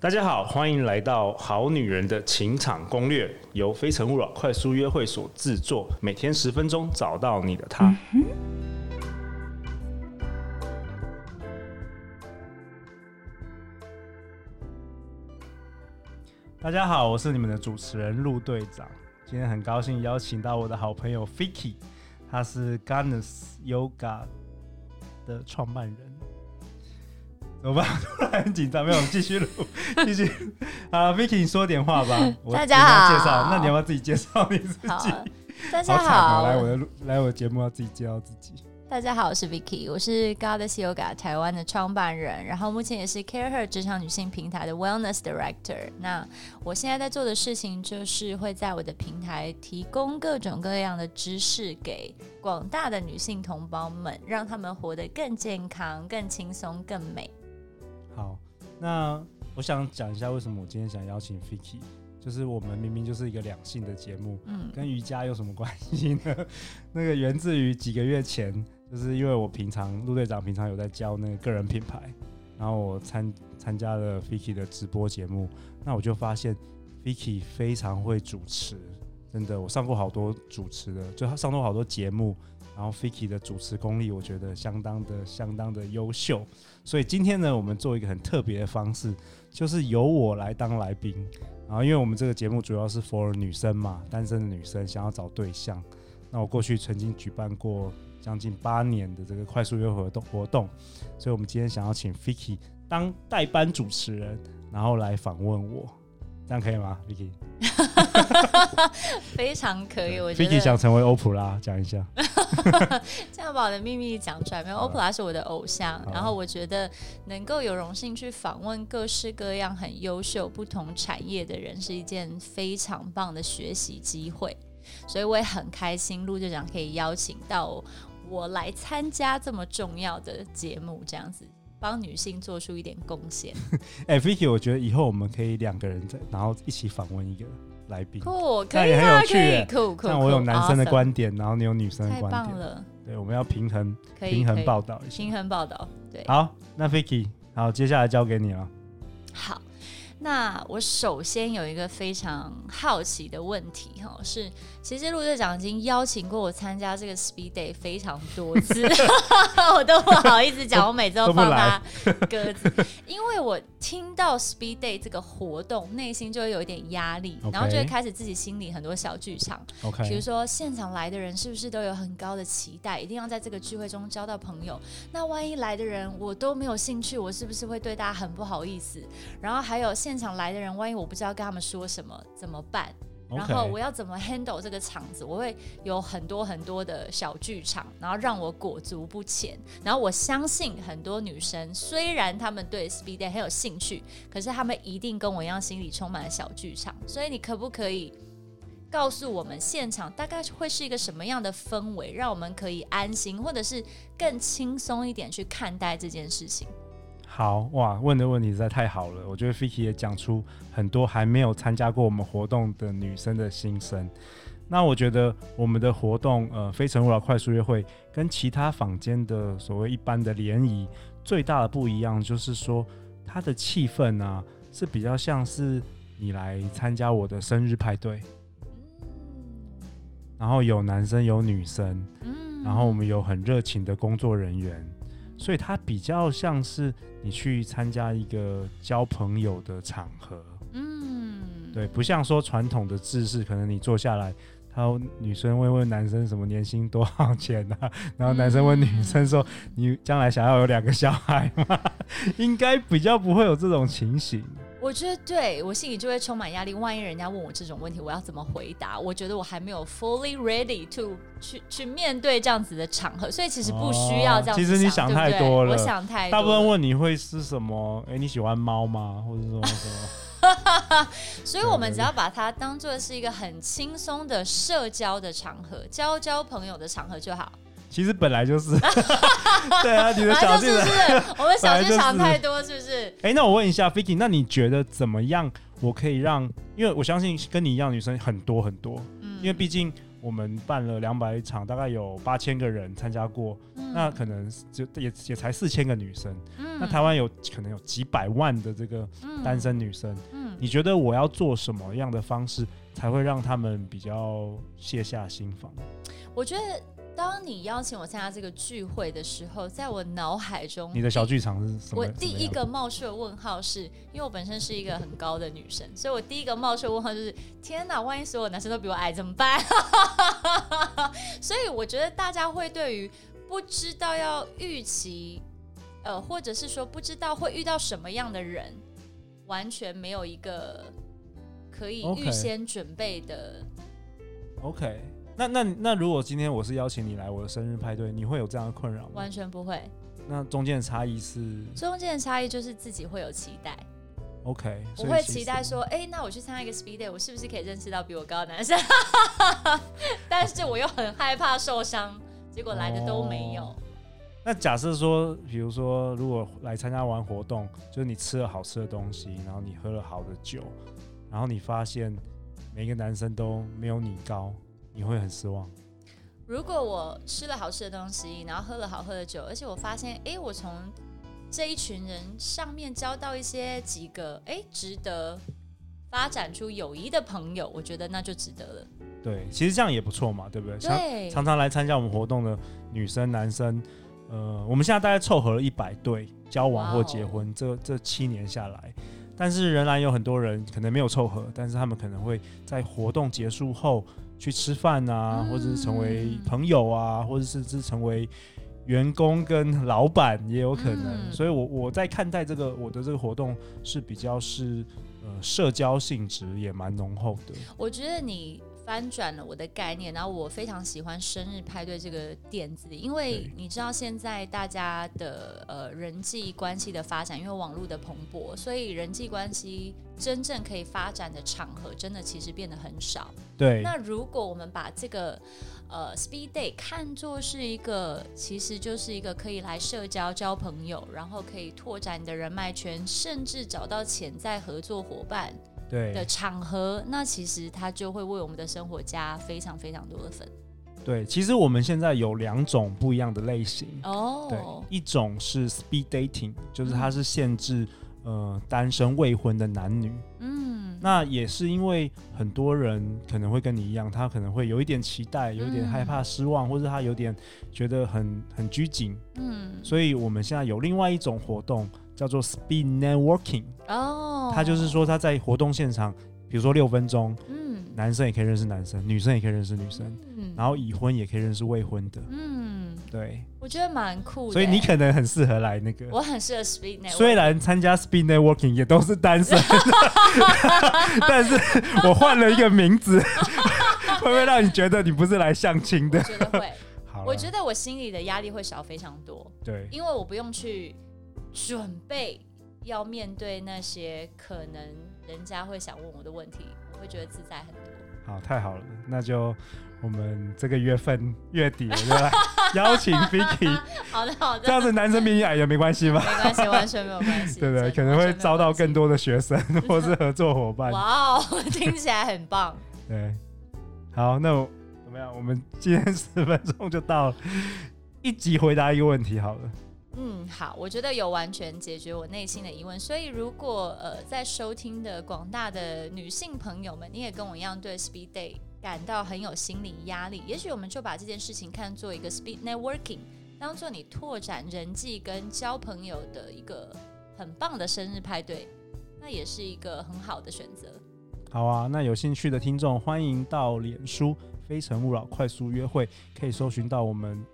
大家好，欢迎来到《好女人的情场攻略》，由非诚勿扰快速约会所制作，每天十分钟，找到你的他。大家好，我是你们的主持人陆队长。今天很高兴邀请到我的好朋友 Vicky，他是 g a n n e s Yoga 的创办人。怎么办？突然很紧张，没有，继续录，继续。啊，Vicky，你说点话吧。大家好。介绍，那你要不要自己介绍你自己？大家好。来我的来我的节目要自己介绍自己。大家好，我是 Vicky，我是 Goddess Yoga 台湾的创办人，然后目前也是 Care Her 职场女性平台的 Wellness Director。那我现在在做的事情就是会在我的平台提供各种各样的知识给广大的女性同胞们，让她们活得更健康、更轻松、更美。好，那我想讲一下为什么我今天想邀请 Fiki，就是我们明明就是一个两性的节目，嗯，跟瑜伽有什么关系呢？那个源自于几个月前，就是因为我平常陆队长平常有在教那个个人品牌，然后我参参加了 Fiki 的直播节目，那我就发现 Fiki 非常会主持，真的，我上过好多主持的，就他上过好多节目。然后 Vicky 的主持功力，我觉得相当的、相当的优秀。所以今天呢，我们做一个很特别的方式，就是由我来当来宾。然后，因为我们这个节目主要是 for 女生嘛，单身的女生想要找对象。那我过去曾经举办过将近八年的这个快速约会活动活动，所以我们今天想要请 Vicky 当代班主持人，然后来访问我。这样可以吗，Vicky？非常可以，我觉得。Vicky 想成为欧普拉，讲一下。这样把我的秘密讲出来，没有？欧普拉是我的偶像，然后我觉得能够有荣幸去访问各式各样很优秀、不同产业的人，是一件非常棒的学习机会。所以我也很开心，陆队长可以邀请到我来参加这么重要的节目，这样子。帮女性做出一点贡献。哎，Vicky，我觉得以后我们可以两个人在，然后一起访问一个来宾，酷，那也很有趣。酷酷，像我有男生的观点，然后你有女生的观点，太棒了。对，我们要平衡，平衡报道一下，平衡报道。对，好，那 Vicky，好，接下来交给你了。好。那我首先有一个非常好奇的问题哈，是其实陆队长已经邀请过我参加这个 Speed Day 非常多次，我都不好意思讲，我每次都放他鸽子，因为我听到 Speed Day 这个活动，内心就会有一点压力，okay. 然后就会开始自己心里很多小剧场，OK，比如说现场来的人是不是都有很高的期待，一定要在这个聚会中交到朋友，那万一来的人我都没有兴趣，我是不是会对大家很不好意思？然后还有。现场来的人，万一我不知道跟他们说什么怎么办.然后我要怎么 handle 这个场子？我会有很多很多的小剧场，然后让我裹足不前。然后我相信很多女生，虽然她们对 Speed Day 很有兴趣，可是她们一定跟我一样，心里充满了小剧场。所以你可不可以告诉我们，现场大概会是一个什么样的氛围，让我们可以安心，或者是更轻松一点去看待这件事情？好哇，问的问题实在太好了。我觉得 Ficky 也讲出很多还没有参加过我们活动的女生的心声。那我觉得我们的活动，呃，非诚勿扰快速约会跟其他坊间的所谓一般的联谊最大的不一样，就是说它的气氛啊是比较像是你来参加我的生日派对，然后有男生有女生，然后我们有很热情的工作人员。所以它比较像是你去参加一个交朋友的场合，嗯，对，不像说传统的制式，可能你坐下来，他女生会问男生什么年薪多少钱啊，然后男生问女生说，你将来想要有两个小孩吗？应该比较不会有这种情形。我觉得对，我心里就会充满压力。万一人家问我这种问题，我要怎么回答？我觉得我还没有 fully ready to 去去面对这样子的场合，所以其实不需要这样。哦，其实你想太多了，对对，我想太多。大部分问你会是什么？哎，你喜欢猫吗？或者说什么？所以，我们只要把它当做是一个很轻松的社交的场合，交交朋友的场合就好。其实本来就是，对啊，你的小剧场，是是我们小剧场太多，是不是？哎、欸，那我问一下 Vicky，那你觉得怎么样？我可以让，因为我相信跟你一样女生很多很多，嗯，因为毕竟我们办了两百场，大概有八千个人参加过，嗯、那可能就也也才四千个女生。嗯、那台湾有可能有几百万的这个单身女生。嗯，你觉得我要做什么样的方式才会让他们比较卸下心防？我觉得。当你邀请我参加这个聚会的时候，在我脑海中，你的小剧场是什么？我第一个冒出的问号是，因为我本身是一个很高的女生，所以我第一个冒出的问号就是：天哪，万一所有男生都比我矮怎么办？所以我觉得大家会对于不知道要预期，呃，或者是说不知道会遇到什么样的人，完全没有一个可以预先准备的。OK。okay. 那那那如果今天我是邀请你来我的生日派对，你会有这样的困扰吗？完全不会。那中间的差异是？中间的差异就是自己会有期待。OK，我会期待说，哎、欸，那我去参加一个 speed day，我是不是可以认识到比我高的男生？但是我又很害怕受伤，结果来的都没有。哦、那假设说，比如说，如果来参加完活动，就是你吃了好吃的东西，然后你喝了好的酒，然后你发现每一个男生都没有你高。你会很失望。如果我吃了好吃的东西，然后喝了好喝的酒，而且我发现，哎，我从这一群人上面交到一些几个，哎，值得发展出友谊的朋友，我觉得那就值得了。对，其实这样也不错嘛，对不对？对。常常来参加我们活动的女生、男生，呃，我们现在大概凑合了一百对交往或结婚，这这七年下来。但是仍然有很多人可能没有凑合，但是他们可能会在活动结束后去吃饭啊，或者是成为朋友啊，或者甚至成为员工跟老板也有可能。所以我我在看待这个我的这个活动是比较是呃社交性质也蛮浓厚的。我觉得你。翻转了我的概念，然后我非常喜欢生日派对这个点子，因为你知道现在大家的呃人际关系的发展，因为网络的蓬勃，所以人际关系真正可以发展的场合，真的其实变得很少。对。那如果我们把这个呃 Speed Day 看作是一个，其实就是一个可以来社交、交朋友，然后可以拓展你的人脉圈，甚至找到潜在合作伙伴。对的场合，那其实它就会为我们的生活加非常非常多的分。对，其实我们现在有两种不一样的类型哦。对，一种是 speed dating，就是它是限制、嗯、呃单身未婚的男女。嗯，那也是因为很多人可能会跟你一样，他可能会有一点期待，有一点害怕失望，嗯、或者他有点觉得很很拘谨。嗯，所以我们现在有另外一种活动。叫做 Speed Networking 哦，他就是说他在活动现场，比如说六分钟，嗯，男生也可以认识男生，女生也可以认识女生，嗯，然后已婚也可以认识未婚的，嗯，对，我觉得蛮酷的，所以你可能很适合来那个，我很适合 Speed Networking，虽然参加 Speed Networking 也都是单身，但是我换了一个名字，会不会让你觉得你不是来相亲的？我觉得会，好，我觉得我心里的压力会少非常多，对，因为我不用去。准备要面对那些可能人家会想问我的问题，我会觉得自在很多。好，太好了，那就我们这个月份月底我就来 邀请 Vicky。好的，好的。这样子男生比你矮也没关系吗？没关系，完全没有关系。对对，可能会招到更多的学生或是合作伙伴。哇哦，听起来很棒。对，好，那我怎么样？我们今天十分钟就到了，一集回答一个问题好了。嗯，好，我觉得有完全解决我内心的疑问。所以，如果呃在收听的广大的女性朋友们，你也跟我一样对 Speed Day 感到很有心理压力，也许我们就把这件事情看作一个 Speed Networking，当做你拓展人际跟交朋友的一个很棒的生日派对，那也是一个很好的选择。好啊，那有兴趣的听众欢迎到脸书“非诚勿扰”快速约会，可以搜寻到我们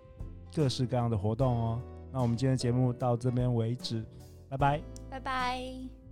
各式各样的活动哦。那我们今天的节目到这边为止，拜拜，拜拜。